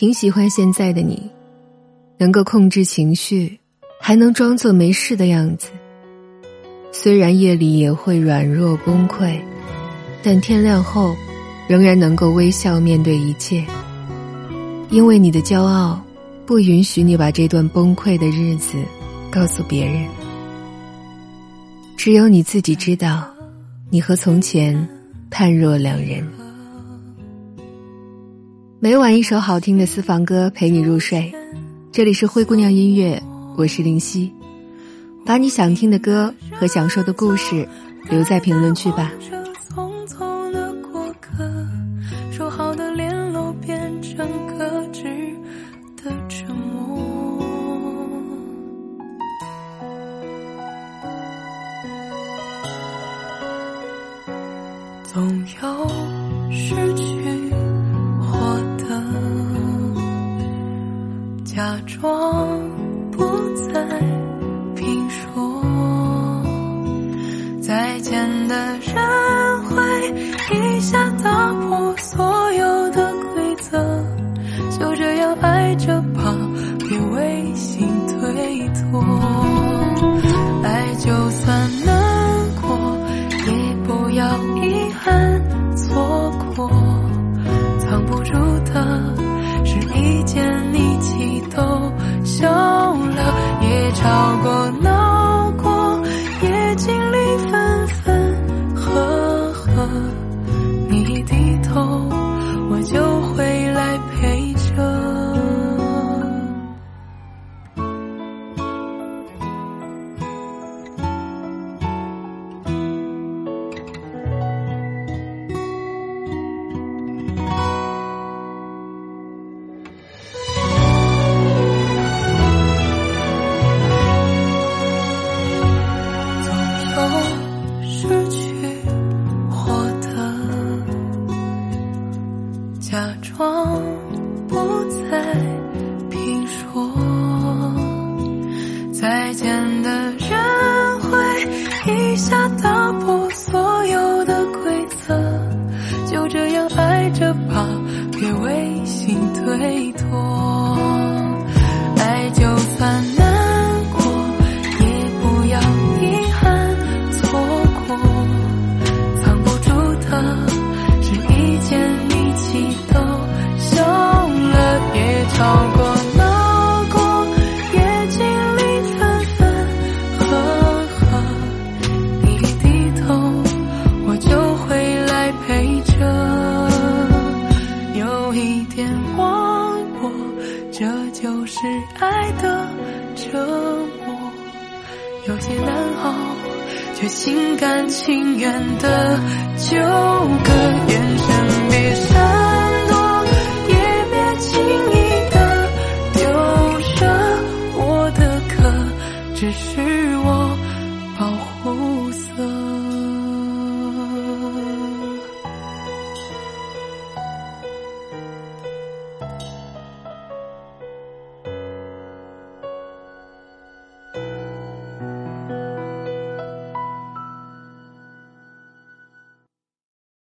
挺喜欢现在的你，能够控制情绪，还能装作没事的样子。虽然夜里也会软弱崩溃，但天亮后，仍然能够微笑面对一切。因为你的骄傲，不允许你把这段崩溃的日子告诉别人。只有你自己知道，你和从前判若两人。每晚一首好听的私房歌陪你入睡，这里是灰姑娘音乐，我是林夕。把你想听的歌和想说的故事留在评论区吧。匆匆的过客，说好的联络变成各自的沉默。总有失去假装不再评说。再见的人会一下打破所有的规则，就这样爱着吧，别违心推脱。爱就算难过，也不要遗憾错过。藏不住的是一见你气都笑了，也吵过闹过，也经历分分合合。你低头，我。再见忘我这就是爱的折磨有些难熬却心甘情愿的纠葛眼神别闪躲也别轻易的丢舍我的课只是我保护色